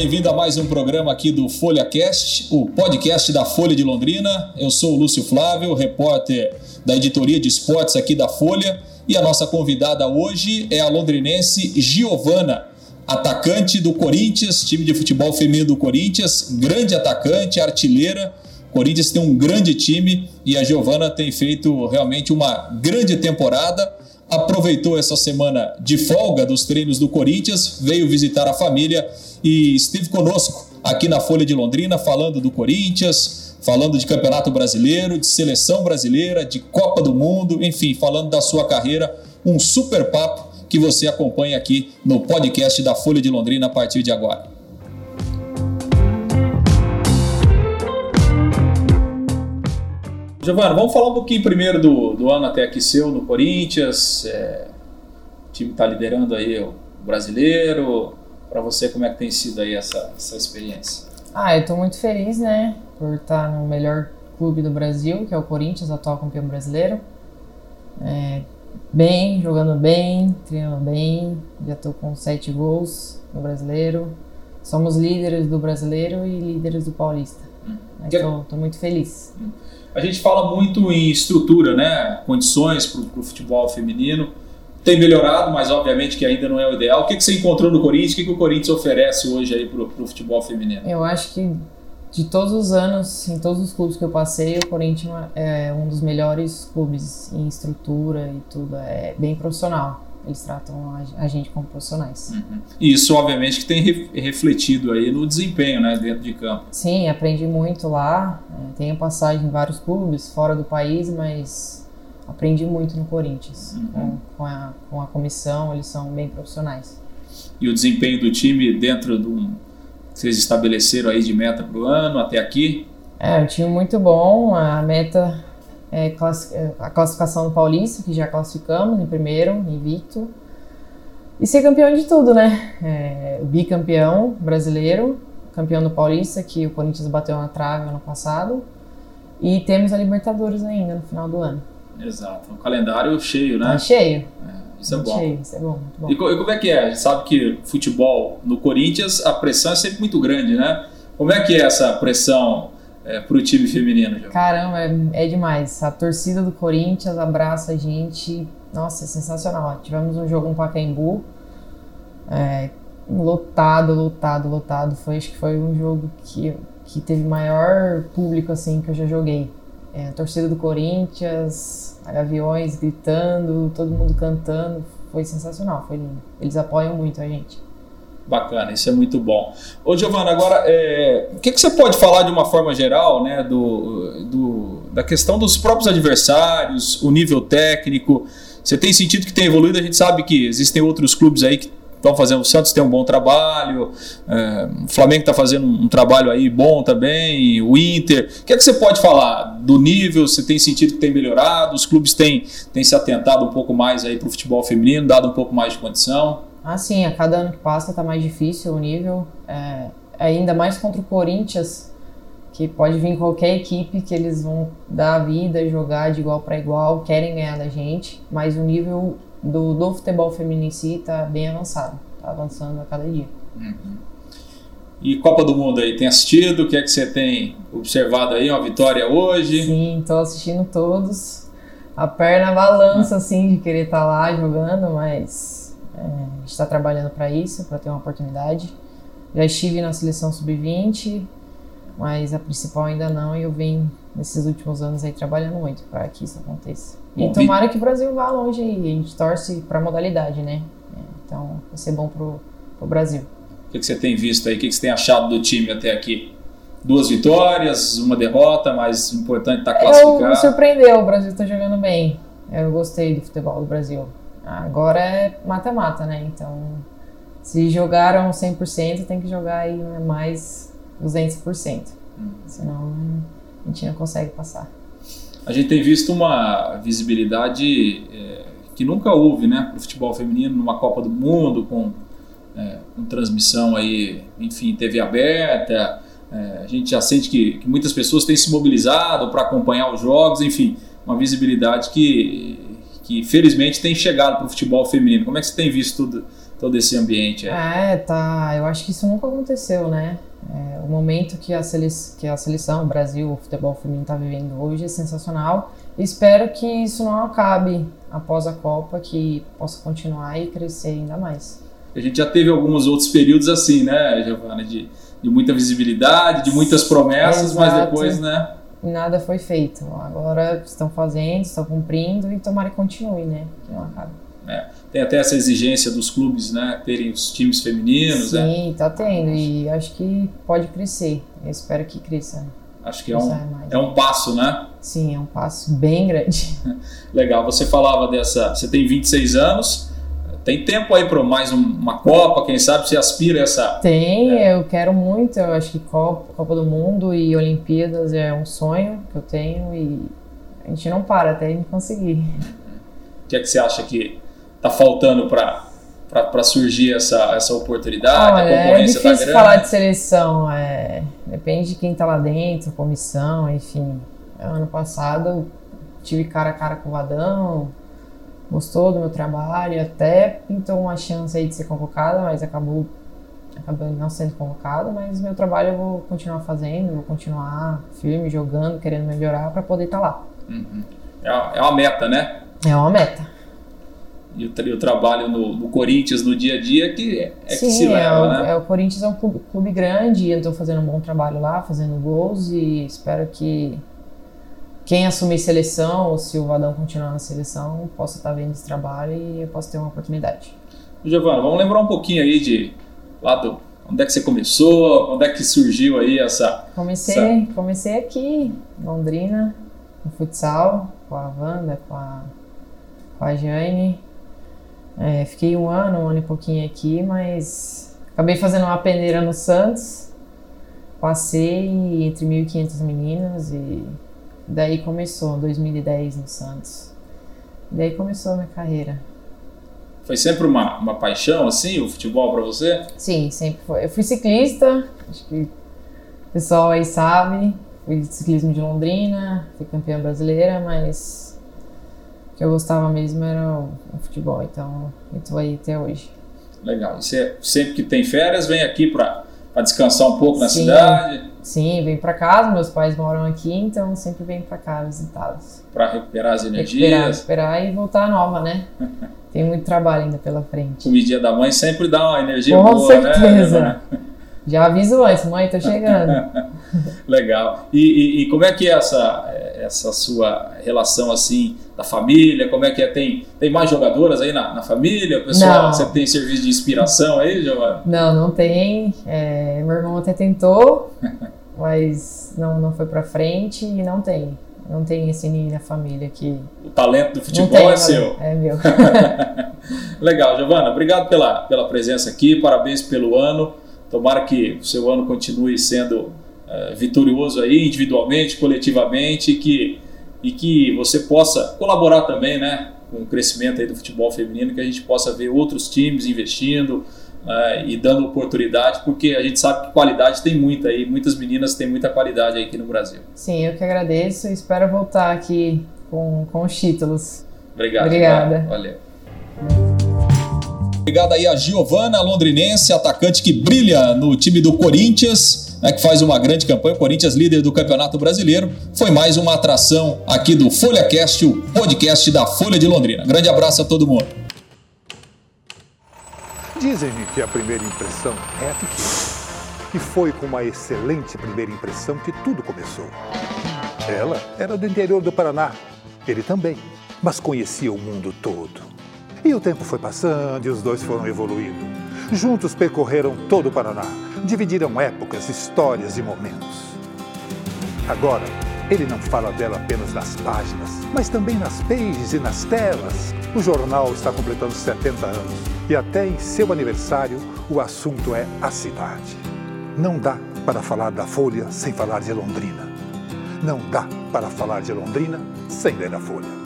bem-vindo a mais um programa aqui do Folha Cast, o podcast da Folha de Londrina. Eu sou o Lúcio Flávio, repórter da editoria de esportes aqui da Folha, e a nossa convidada hoje é a londrinense Giovana, atacante do Corinthians, time de futebol feminino do Corinthians, grande atacante, artilheira. O Corinthians tem um grande time e a Giovana tem feito realmente uma grande temporada aproveitou essa semana de folga dos treinos do Corinthians, veio visitar a família e esteve conosco aqui na Folha de Londrina falando do Corinthians, falando de Campeonato Brasileiro, de seleção brasileira, de Copa do Mundo, enfim, falando da sua carreira. Um super papo que você acompanha aqui no podcast da Folha de Londrina a partir de agora. Giovana, vamos falar um pouquinho primeiro do, do ano até aqui seu no Corinthians. É, o time está liderando aí o brasileiro. Para você, como é que tem sido aí essa, essa experiência? Ah, eu estou muito feliz, né, por estar no melhor clube do Brasil, que é o Corinthians, atual campeão brasileiro. É, bem, jogando bem, treinando bem. Já estou com sete gols no brasileiro. Somos líderes do brasileiro e líderes do paulista. Estou hum. muito feliz. A gente fala muito em estrutura, né? Condições para o futebol feminino. Tem melhorado, mas obviamente que ainda não é o ideal. O que, que você encontrou no Corinthians? O que, que o Corinthians oferece hoje aí para o futebol feminino? Eu acho que de todos os anos, em todos os clubes que eu passei, o Corinthians é um dos melhores clubes em estrutura e tudo. É bem profissional. Eles tratam a gente como profissionais. Uhum. E isso, obviamente, que tem refletido aí no desempenho, né, dentro de campo. Sim, aprendi muito lá. É, tenho passagem em vários clubes fora do país, mas aprendi muito no Corinthians. Uhum. Com, com, a, com a comissão, eles são bem profissionais. E o desempenho do time dentro do que vocês estabeleceram aí de meta para o ano até aqui? É, um time muito bom. A meta é, é, a classificação do Paulista, que já classificamos em primeiro, invicto. E ser campeão de tudo, né? É, bicampeão brasileiro, campeão do Paulista, que o Corinthians bateu na trave ano passado. E temos a Libertadores ainda no final do ano. Exato. Um calendário cheio, né? Tá cheio. É, isso é bom. Cheio, isso é bom, muito bom. E, e como é que é? A gente sabe que futebol no Corinthians, a pressão é sempre muito grande, né? Como é que é essa pressão é, para o time feminino? Já? Caramba, é, é, demais. A torcida do Corinthians abraça a gente. Nossa, é sensacional. Tivemos um jogo no Pacaembu, é, lotado, lotado, lotado. Foi, acho que foi um jogo que, que teve maior público assim que eu já joguei. É, a torcida do Corinthians, aviões gritando, todo mundo cantando. Foi sensacional, foi lindo. Eles apoiam muito a gente. Bacana, isso é muito bom. Ô Giovana, agora, é, o que, que você pode falar de uma forma geral né, do, do, da questão dos próprios adversários, o nível técnico? Você tem sentido que tem evoluído? A gente sabe que existem outros clubes aí que estão fazendo. O Santos tem um bom trabalho, é, o Flamengo está fazendo um trabalho aí bom também, o Inter. O que, é que você pode falar do nível? Você tem sentido que tem melhorado? Os clubes têm, têm se atentado um pouco mais aí para o futebol feminino, dado um pouco mais de condição? Ah, sim, a cada ano que passa tá mais difícil o nível. É, ainda mais contra o Corinthians, que pode vir qualquer equipe que eles vão dar a vida, jogar de igual para igual, querem ganhar da gente, mas o nível do, do futebol feminino em si tá bem avançado, tá avançando a cada dia. Uhum. E Copa do Mundo aí, tem assistido? O que é que você tem observado aí? Uma vitória hoje? Sim, tô assistindo todos. A perna balança, assim, de querer estar tá lá jogando, mas é, a gente está trabalhando para isso, para ter uma oportunidade. Já estive na seleção sub-20, mas a principal ainda não, e eu venho nesses últimos anos aí trabalhando muito para que isso aconteça. E tomara que o Brasil vá longe aí, a gente torce para a modalidade, né? É, então vai ser bom pro, pro Brasil. O que, que você tem visto aí? O que, que você tem achado do time até aqui? Duas vitórias, uma derrota, mas importante estar tá classificado. Eu, me surpreendeu, o Brasil está jogando bem. Eu gostei do futebol do Brasil. Agora é mata-mata, né? Então, se jogaram 100%, tem que jogar aí mais 200%. Hum. Senão, a gente não consegue passar. A gente tem visto uma visibilidade é, que nunca houve, né, para o futebol feminino numa Copa do Mundo com, é, com transmissão aí, enfim, TV aberta. É, a gente já sente que, que muitas pessoas têm se mobilizado para acompanhar os jogos, enfim, uma visibilidade que que felizmente tem chegado para o futebol feminino. Como é que você tem visto tudo, todo esse ambiente. É, tá. Eu acho que isso nunca aconteceu, né? É, o momento que a, seleção, que a seleção, o Brasil, o futebol feminino está vivendo hoje é sensacional. Espero que isso não acabe após a Copa, que possa continuar e crescer ainda mais. A gente já teve alguns outros períodos assim, né, Giovana, de, de muita visibilidade, de muitas promessas, Exato. mas depois, né? Nada foi feito. Agora estão fazendo, estão cumprindo e tomara que continue, né? Que não acabe. Tem até essa exigência dos clubes, né? Terem os times femininos, Sim, né? Sim, tá tendo. E acho que pode crescer. Eu espero que cresça. Acho que é um, é um passo, né? Sim, é um passo bem grande. Legal. Você falava dessa. Você tem 26 anos. Tem tempo aí para mais uma Copa, quem sabe você aspira essa. Tem, é. eu quero muito. Eu acho que Copa, Copa do Mundo e Olimpíadas é um sonho que eu tenho e a gente não para até a gente conseguir. O que é que você acha que está faltando para para surgir essa, essa oportunidade? Olha, a concorrência é difícil tá falar de seleção, é, depende de quem está lá dentro, comissão, enfim. Ano passado tive cara a cara com o Vadão, gostou do meu trabalho, até pintou uma chance aí de ser convocada, mas acabou, acabou não sendo convocada, mas meu trabalho eu vou continuar fazendo, vou continuar firme, jogando, querendo melhorar para poder estar tá lá. Uhum. É, é uma meta, né? É uma meta e o, o trabalho no, no, Corinthians no dia a dia que é, é Sim, que se leva, é o, né? É, o Corinthians é um clube, clube grande e eu estou fazendo um bom trabalho lá, fazendo gols e espero que quem assumir seleção ou se o Vadão continuar na seleção possa estar tá vendo esse trabalho e eu possa ter uma oportunidade. Giovana, vamos lembrar um pouquinho aí de lá do onde é que você começou, onde é que surgiu aí essa Comecei, essa... comecei aqui, Londrina, no futsal, com a Wanda, com a com a Jane. É, fiquei um ano, um ano e pouquinho aqui, mas acabei fazendo uma peneira no Santos. Passei entre 1.500 meninas e daí começou, 2010 no Santos. Daí começou a minha carreira. Foi sempre uma, uma paixão, assim, o futebol para você? Sim, sempre foi. Eu fui ciclista, acho que o pessoal aí sabe. Fui de ciclismo de Londrina, fui campeã brasileira, mas que eu gostava mesmo era o, o futebol, então eu tô aí até hoje. Legal. E você, sempre que tem férias, vem aqui para descansar um pouco na sim, cidade? Sim, vem para casa, meus pais moram aqui, então sempre venho para cá visitá-los. Para recuperar as energias? Recuperar, recuperar e voltar nova, né? tem muito trabalho ainda pela frente. Comidinha da mãe sempre dá uma energia Com boa, né? certeza. né? Já aviso antes, mãe, tô chegando. Legal. E, e, e, como é que é essa, essa sua relação assim da família? Como é que é? Tem, tem mais jogadoras aí na, na família? O pessoal, não. você tem serviço de inspiração aí, Giovana? Não, não tem. É, meu irmão até tentou, mas não, não foi pra frente e não tem. Não tem esse ninho na família que. O talento do futebol tem, é seu. É meu. Legal, Giovana. Obrigado pela, pela presença aqui. Parabéns pelo ano. Tomara que o seu ano continue sendo uh, vitorioso aí, individualmente, coletivamente, e que, e que você possa colaborar também, né, com o crescimento aí do futebol feminino, que a gente possa ver outros times investindo uh, e dando oportunidade, porque a gente sabe que qualidade tem muita aí, muitas meninas têm muita qualidade aí aqui no Brasil. Sim, eu que agradeço e espero voltar aqui com, com os títulos. Obrigado. Obrigada. Valeu. Obrigado aí a Giovana Londrinense, atacante que brilha no time do Corinthians, né, que faz uma grande campanha. O Corinthians, líder do Campeonato Brasileiro. Foi mais uma atração aqui do FolhaCast, o podcast da Folha de Londrina. Grande abraço a todo mundo. Dizem-me que a primeira impressão é a que. E foi com uma excelente primeira impressão que tudo começou. Ela era do interior do Paraná, ele também, mas conhecia o mundo todo. E o tempo foi passando e os dois foram evoluindo. Juntos percorreram todo o Paraná, dividiram épocas, histórias e momentos. Agora, ele não fala dela apenas nas páginas, mas também nas pages e nas telas. O jornal está completando 70 anos e até em seu aniversário o assunto é a cidade. Não dá para falar da Folha sem falar de Londrina. Não dá para falar de Londrina sem ler a Folha.